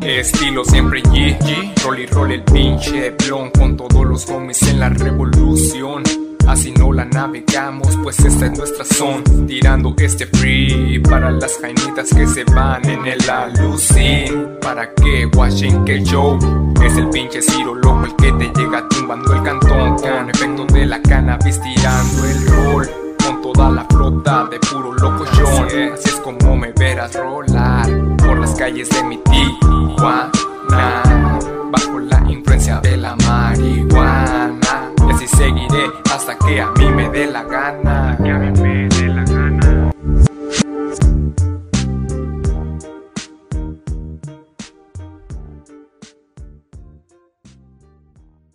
Estilo siempre G, roll y roll el pinche blon con todos los homies en la revolución. Así no la navegamos, pues esta es nuestra zona. Tirando este free para las jainitas que se van en el alucin. Para que watchen que show es el pinche Ciro loco el que te llega tumbando el cantón can Efecto de la cannabis tirando el rol Con toda la flota de puro loco John. Así es como me verás rolar Por las calles de mi Tijuana Bajo la influencia de la marihuana. Y así seguiré hasta que a mí me dé la gana